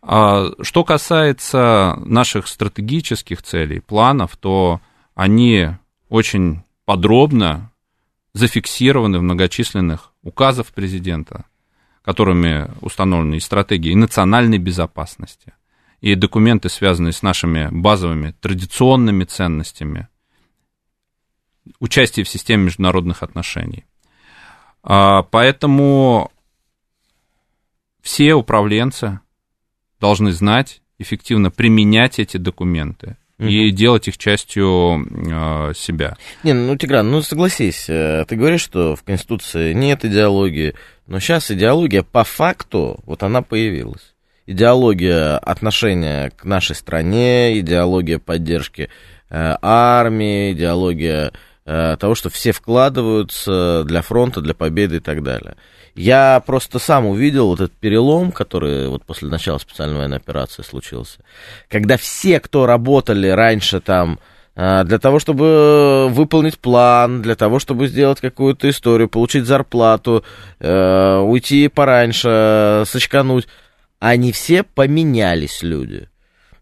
А Что касается наших стратегических целей, планов, то они очень подробно зафиксированы в многочисленных указах президента, которыми установлены и стратегии и национальной безопасности, и документы, связанные с нашими базовыми традиционными ценностями, участие в системе международных отношений. А, Поэтому все управленцы должны знать, эффективно применять эти документы и делать их частью э, себя. Не, ну, Тигран, ну согласись, э, ты говоришь, что в Конституции нет идеологии, но сейчас идеология по факту, вот она появилась. Идеология отношения к нашей стране, идеология поддержки э, армии, идеология того, что все вкладываются для фронта, для победы и так далее. Я просто сам увидел вот этот перелом, который вот после начала специальной военной операции случился, когда все, кто работали раньше там э, для того, чтобы выполнить план, для того, чтобы сделать какую-то историю, получить зарплату, э, уйти пораньше, сочкануть, они все поменялись, люди.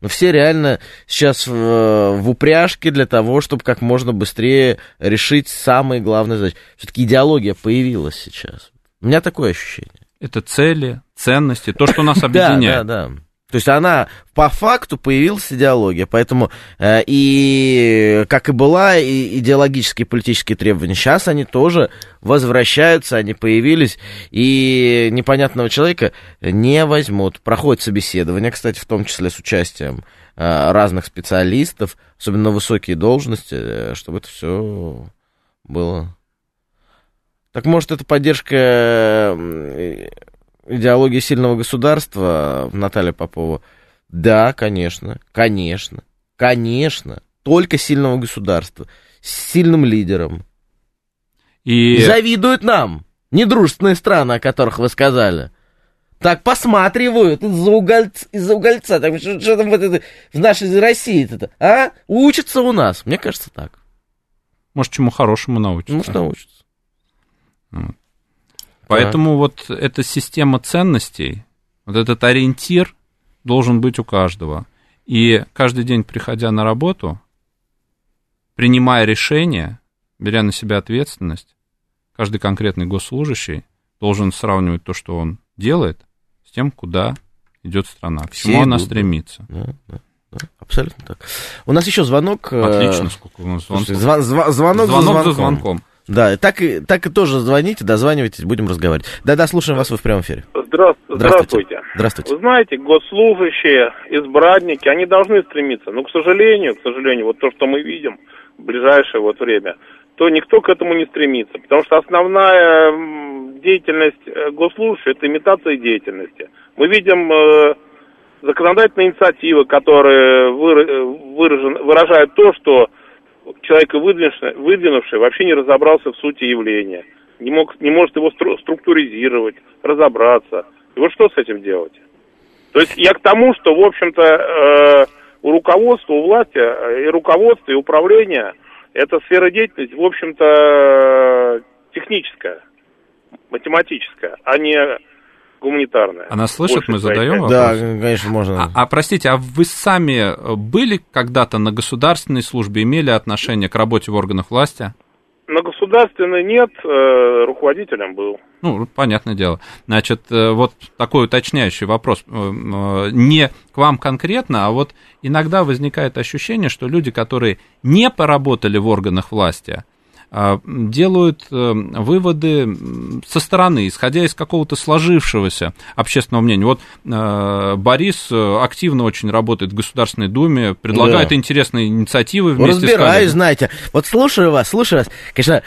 Но все реально сейчас в, в упряжке для того, чтобы как можно быстрее решить самые главные задачи. Все-таки идеология появилась сейчас. У меня такое ощущение. Это цели, ценности, то, что нас Да, объединяет. да, да. То есть она по факту появилась идеология, поэтому э, и как и была и идеологические политические требования, сейчас они тоже возвращаются, они появились, и непонятного человека не возьмут. Проходит собеседование, кстати, в том числе с участием э, разных специалистов, особенно высокие должности, э, чтобы это все было. Так может, это поддержка э, идеологии сильного государства, Наталья Попова? Да, конечно, конечно, конечно. Только сильного государства, с сильным лидером. И И завидуют нам, недружественные страны, о которых вы сказали. Так посматривают из-за угольца, из-за угольца. Так, что, что там вот это, в нашей России это, а? Учатся у нас. Мне кажется, так. может, чему хорошему научиться. Ну, что учатся. Поэтому вот эта система ценностей, вот этот ориентир должен быть у каждого. И каждый день, приходя на работу, принимая решения, беря на себя ответственность, каждый конкретный госслужащий должен сравнивать то, что он делает, с тем, куда идет страна, к Все чему она идут, стремится. Да, да, да, абсолютно так. У нас еще звонок. э, Отлично, сколько у нас звонков. слушайте, звон- зва- звонок, Звонок за за звонком. Да, так и, так и тоже звоните, дозванивайтесь, будем разговаривать. Да-да, слушаем вас, вы в прямом эфире. Здра- Здравствуйте. Здравствуйте. Вы знаете, госслужащие, избранники, они должны стремиться. Но, к сожалению, к сожалению, вот то, что мы видим в ближайшее вот время, то никто к этому не стремится. Потому что основная деятельность э, госслужащих – это имитация деятельности. Мы видим э, законодательные инициативы, которые выра- выражен- выражают то, что человек, выдвинувший, вообще не разобрался в сути явления, не, мог, не может его стру- структуризировать, разобраться. И вот что с этим делать? То есть я к тому, что, в общем-то, э, у руководства, у власти, э, и руководства, и управления эта сфера деятельности, в общем-то, э, техническая, математическая, а не гуманитарная. Она слышит, мы задаем части. Да, вопрос? конечно, можно. А, а, простите, а вы сами были когда-то на государственной службе, имели отношение к работе в органах власти? на государственной нет, э, руководителем был. Ну, понятное дело. Значит, э, вот такой уточняющий вопрос. Э, э, Не к вам конкретно, а вот иногда возникает ощущение, что люди, которые не поработали в органах власти, делают э, выводы со стороны, исходя из какого-то сложившегося общественного мнения. Вот э, Борис э, активно очень работает в Государственной Думе, предлагает Да. интересные инициативы вместе с разбираюсь, знаете. Вот слушаю вас, слушаю вас. Конечно,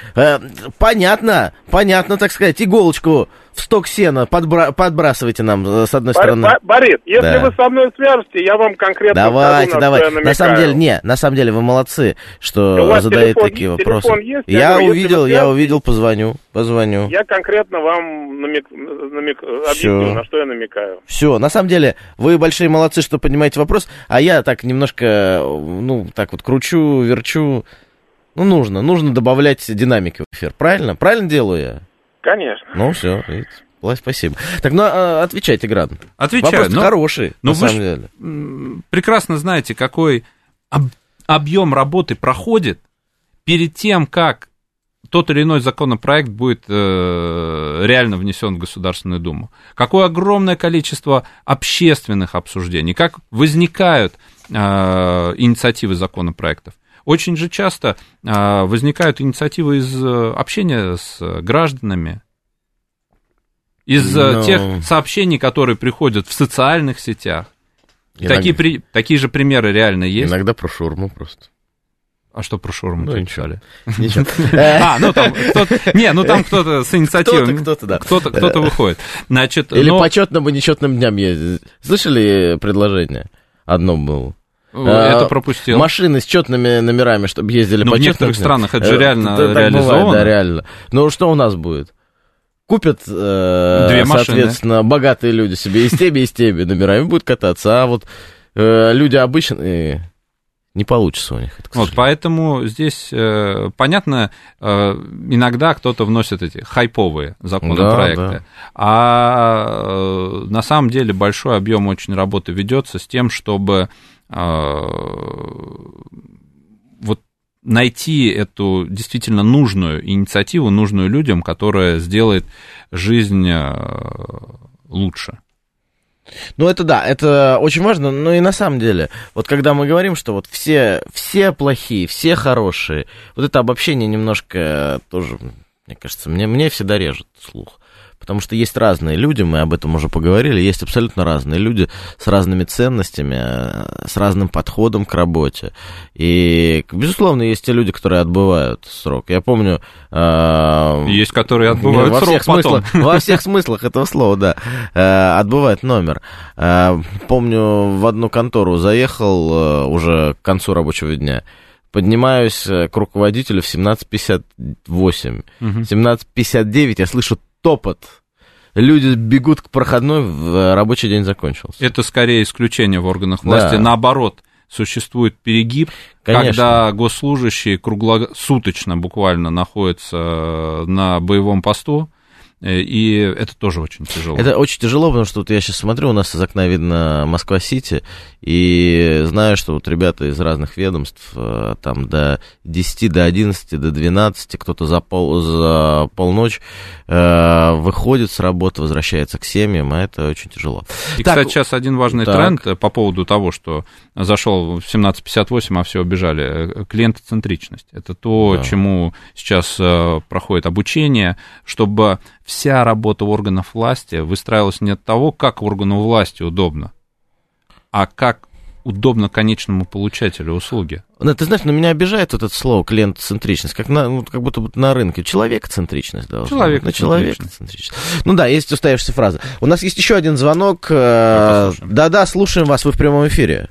понятно, понятно, так сказать, иголочку в сток сена подбра- подбрасывайте нам, э, с одной Бор- стороны. Бо- Борис, если Да. вы со мной свяжете, я вам конкретно Давайте, скажу, давайте. На самом деле, не, на самом деле вы молодцы, что телефон такие есть? вопросы. Есть? Я Я говорю, увидел, я увидел, позвоню, позвоню. Я конкретно вам намек, намек- объясню, на что я намекаю. Все, на самом деле, вы большие молодцы, что понимаете вопрос, а я так немножко, ну, так вот кручу, верчу. Ну, нужно, нужно добавлять динамики в эфир, правильно? Правильно делаю я? Конечно. Ну, все, спасибо. Так, ну, а, отвечайте, Град. Отвечаю. Вопрос но- хороший, но на вы самом деле. прекрасно знаете, какой об- объем работы проходит перед тем, как тот или иной законопроект будет э, реально внесен в Государственную Думу. Какое огромное количество общественных обсуждений, как возникают э, инициативы законопроектов. Очень же часто э, возникают инициативы из э, общения с гражданами, из э, Ну. тех сообщений, которые приходят в социальных сетях. Иногда- Такие, при- такие же примеры реально есть. Иногда про шурму просто. А что про шаурму Ну, ничего. Ничего. А, ну там кто-то... Не, ну там кто-то с инициативой. Кто-то, кто-то, да. Кто-то, кто-то выходит. Значит, Или но, по четным и нечетным дням ездить. Слышали предложение? Одно было. Э, это А, пропустил. Машины с четными номерами, чтобы ездили Ну, по в некоторых странах это же Э, реально бывает, реализовано. да, реально. Ну, что у нас будет? Купят, э, Две машины. соответственно, богатые люди себе и с теми, и с теми номерами будут кататься, а вот э, люди обычные, не получится у них. это, Вот, поэтому здесь, э, понятно, э, иногда кто-то вносит эти хайповые законопроекты, Да, да. а э, на самом деле большой объем очень работы ведется с тем, чтобы э, вот найти эту действительно нужную инициативу, нужную людям, которая сделает жизнь э, лучше. Ну, это да, это очень важно, но и на самом деле, вот когда мы говорим, что вот все, все плохие, все хорошие, вот это обобщение немножко тоже, мне кажется, мне, мне всегда режет слух. Потому что есть разные люди, мы об этом уже поговорили, есть абсолютно разные люди с разными ценностями, э, с разным подходом к работе. И, безусловно, есть те люди, которые отбывают срок. Я помню... э, Есть, которые отбывают во срок всех потом. смыслах, во всех смыслах этого слова, да. Э, отбывает номер. Э, помню, в одну контору заехал э, уже к концу рабочего дня. Поднимаюсь э, к руководителю в 17.58. Мгм. 17.59 я слышу топот. Люди бегут к проходной, в- э, рабочий день закончился. Это скорее исключение в органах Да. власти. Наоборот, существует перегиб, Конечно. когда госслужащие круглосуточно буквально находятся на боевом посту, э, и это тоже очень тяжело. Это очень тяжело, потому что вот я сейчас смотрю, у нас из окна видно Москва-Сити, и знаю, что вот ребята из разных ведомств, э, там до 10, до 11, до 12, кто-то за, пол, за полночь э, выходит с работы, возвращается к семьям, а это очень тяжело. И, Так, кстати, сейчас один важный так. тренд э, по поводу того, что зашел в 17.58, а все убежали. Э, Клиентоцентричность. Это то, Да. чему сейчас э, проходит обучение, чтобы вся работа органов власти выстраивалась не от того, как органу власти удобно, а как удобно конечному получателю услуги. Ну, ты знаешь, на меня обижает вот это слово клиентоцентричность, как, на, ну, как будто на рынке. Человекоцентричность должна быть. На человекоцентричность. Ну да, есть устоявшаяся фраза. У нас есть еще один звонок. э. Да-да, слушаем вас, вы в прямом эфире.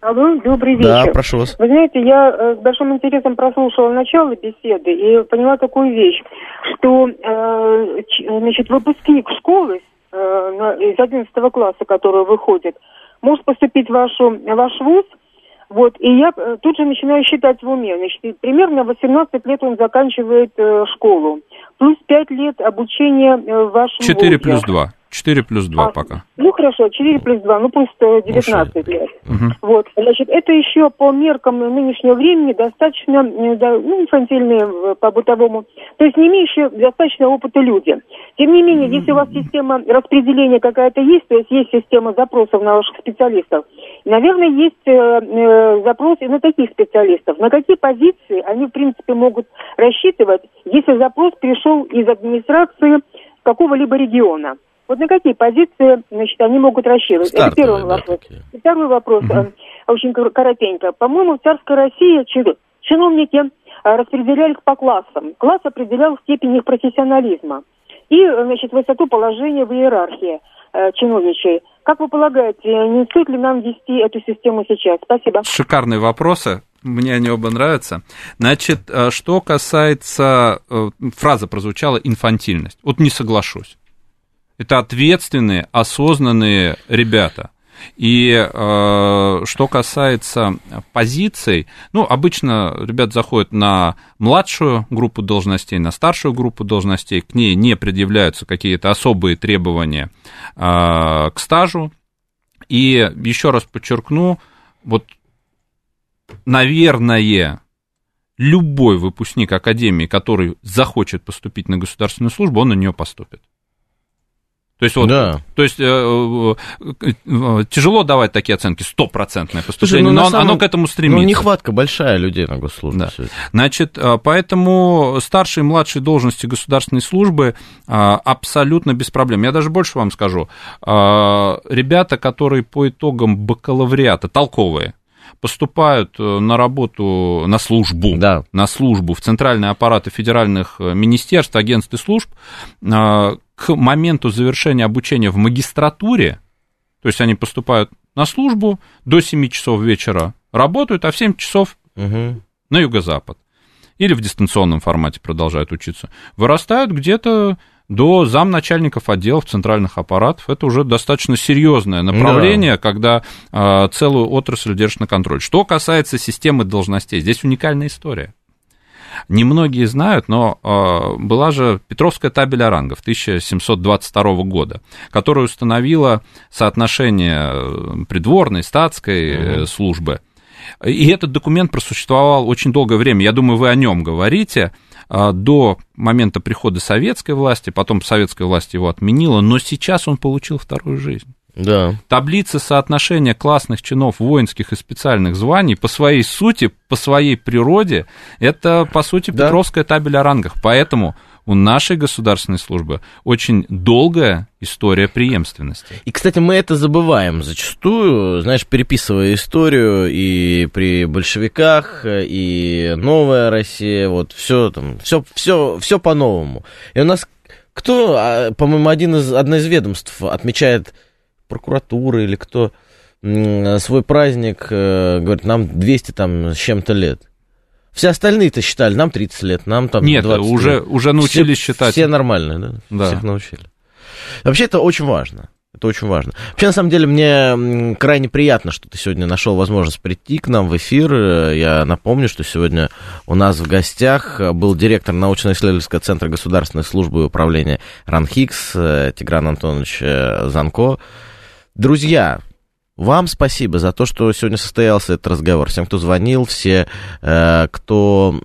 Алло, добрый вечер. Да, прошу вас. Вы знаете, я э, с большим интересом прослушала начало беседы и поняла такую вещь, что э, ч- значит, выпускник школы э, из 11 класса, который выходит, может поступить в, вашу, ваш вуз, вот, и я тут же начинаю считать в уме. Значит, примерно 18 лет он заканчивает э, школу. Плюс 5 лет обучения э, в вашем 4 вузе. плюс 2. 4 плюс 2 А, пока. Ну хорошо, 4 плюс 2, ну пусть э, 19 лет. Мгм. Вот, значит, это еще по меркам нынешнего времени достаточно, э, ну, инфантильные э, по бытовому, то есть не имеющие достаточно опыта люди. Тем не менее, если у вас система распределения какая-то есть, то есть есть система запросов на ваших специалистов, наверное, есть э, э, запрос и на таких специалистов. На какие позиции они, в принципе, могут рассчитывать, если запрос пришел из администрации какого-либо региона? Вот на какие позиции, значит, они могут рассчитывать? Это Стартовые, первый да, вопрос. такие. И Второй вопрос, э, очень кор- коротенько. По-моему, в царской России чи- чиновники э, распределялись по классам. Класс определял степень их профессионализма и, значит, высоту положения в иерархии э, чиновничьей. Как вы полагаете, не стоит ли нам ввести эту систему сейчас? Спасибо. Шикарные вопросы. Мне они оба нравятся. Значит, что касается... Фраза прозвучала «инфантильность». Вот не соглашусь. Это ответственные, осознанные ребята. И э, что касается позиций, ну, обычно ребят заходят на младшую группу должностей, на старшую группу должностей, к ней не предъявляются какие-то особые требования э, к стажу. И еще раз подчеркну, вот, наверное, любой выпускник академии, который захочет поступить на государственную службу, он на нее поступит. То есть, вот, Да. то есть э, э, э, тяжело давать такие оценки, стопроцентное Слушай, поступление, ну, на но самом- оно к этому Ну, стремится. нехватка большая людей на госслужбе. Да. Значит, поэтому старшие и младшие должности государственной службы абсолютно без проблем. Я даже больше вам скажу. Ребята, которые по итогам бакалавриата, толковые, поступают на работу, на службу, Да. на службу в центральные аппараты федеральных министерств, агентств и служб, к моменту завершения обучения в магистратуре, то есть они поступают на службу до 7 часов вечера, работают, а в 7 часов Мгм. на юго-запад. Или в дистанционном формате продолжают учиться. Вырастают где-то до замначальников отделов центральных аппаратов. Это уже достаточно серьезное направление, когда э, целую отрасль держит на контроль. Что касается системы должностей, здесь уникальная история. Немногие знают, но э, была же Петровская табель о рангах 1722 года, которая установила соотношение э, придворной, статской э, службы. И этот документ просуществовал очень долгое время. Я думаю, вы о нем говорите а, до момента прихода советской власти, потом советская власть его отменила, но сейчас он получил вторую жизнь. Да. Таблицы соотношения классных чинов воинских и специальных званий по своей сути, по своей природе, это, по сути, Да. Петровская табель о рангах. Поэтому у нашей государственной службы очень долгая история преемственности. И, кстати, мы это забываем зачастую, знаешь, переписывая историю и при большевиках, и новая Россия, вот все там, все, все, все по-новому. И у нас кто, а, по-моему, один из, одно из ведомств отмечает прокуратура или кто свой праздник, э, говорит, нам 200 там с чем-то лет. Все остальные-то считали, нам 30 лет, нам там Нет, 20 уже, лет. уже научились все, считать. Все нормальные, да? Да. Всех научили. Вообще это очень важно. Это очень важно. Вообще, на самом деле, мне крайне приятно, что ты сегодня нашел возможность прийти к нам в эфир. Я напомню, что сегодня у нас в гостях был директор научно-исследовательского центра государственной службы и управления РАНХИКС э, Тигран Антонович э, Занко. Друзья, вам спасибо за то, что сегодня состоялся этот разговор. Всем, кто звонил, все, э, кто,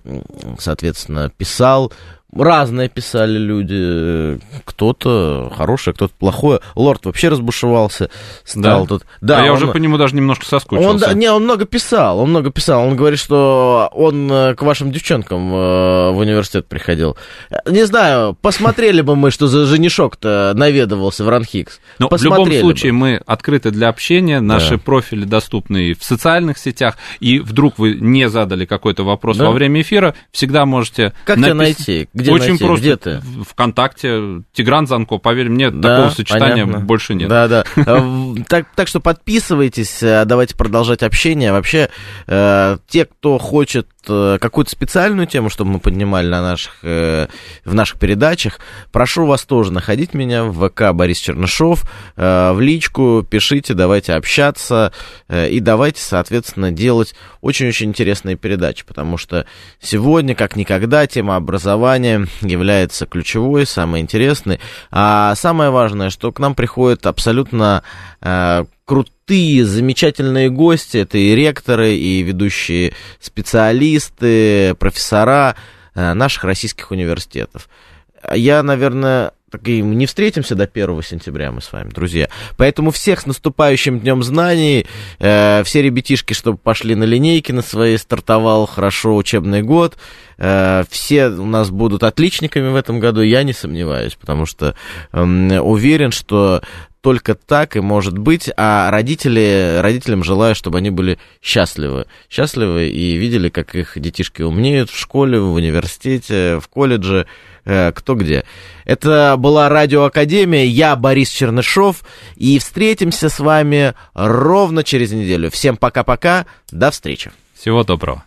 соответственно, писал. Разные писали люди. Кто-то хорошее, кто-то плохое. Лорд вообще разбушевался. Стал Да? тут. Да, а я он- уже по нему даже немножко соскучился. он, да, не, он много писал, он много писал. Он говорит, что он э, к вашим девчонкам э, в университет приходил. Не знаю, посмотрели бы мы, что за женишок-то наведывался в Ранхикс. Но в любом бы. случае мы открыты для общения, наши Да. профили доступны в социальных сетях, и вдруг вы не задали какой-то вопрос Да. во время эфира, всегда можете... Как тебя напис- найти? Где Очень найти? просто. Где ты? Вконтакте, Тигран Занко, поверь мне, Да, такого сочетания понятно. больше нет. Да, да. Э, Так, так что подписывайтесь, э, давайте продолжать общение. Вообще, э, те, кто хочет какую-то специальную тему, чтобы мы поднимали на наших, э, в наших передачах, прошу вас тоже находить меня в ВК Борис Чернышов, в личку, пишите, давайте общаться и давайте, соответственно, делать очень-очень интересные передачи, потому что сегодня, как никогда, тема образования является ключевой, самой интересной, а самое важное, что к нам приходят абсолютно крутые, замечательные гости. Это и ректоры, и ведущие специалисты, профессора э, наших российских университетов. Я, наверное, так и не встретимся до 1 сентября мы с вами, друзья. Поэтому всех с наступающим Днем Знаний. Э, все ребятишки, чтобы пошли на линейки на свои, стартовал хорошо учебный год. Э, все у нас будут отличниками в этом году, я не сомневаюсь, потому что э, уверен, что только так и может быть, а родители, родителям желаю, чтобы они были счастливы. Счастливы и видели, как их детишки умнеют в школе, в университете, в колледже, э, кто где. Это была Радиоакадемия, я Борис Чернышов, и встретимся с вами ровно через неделю. Всем пока-пока, до встречи. Всего доброго.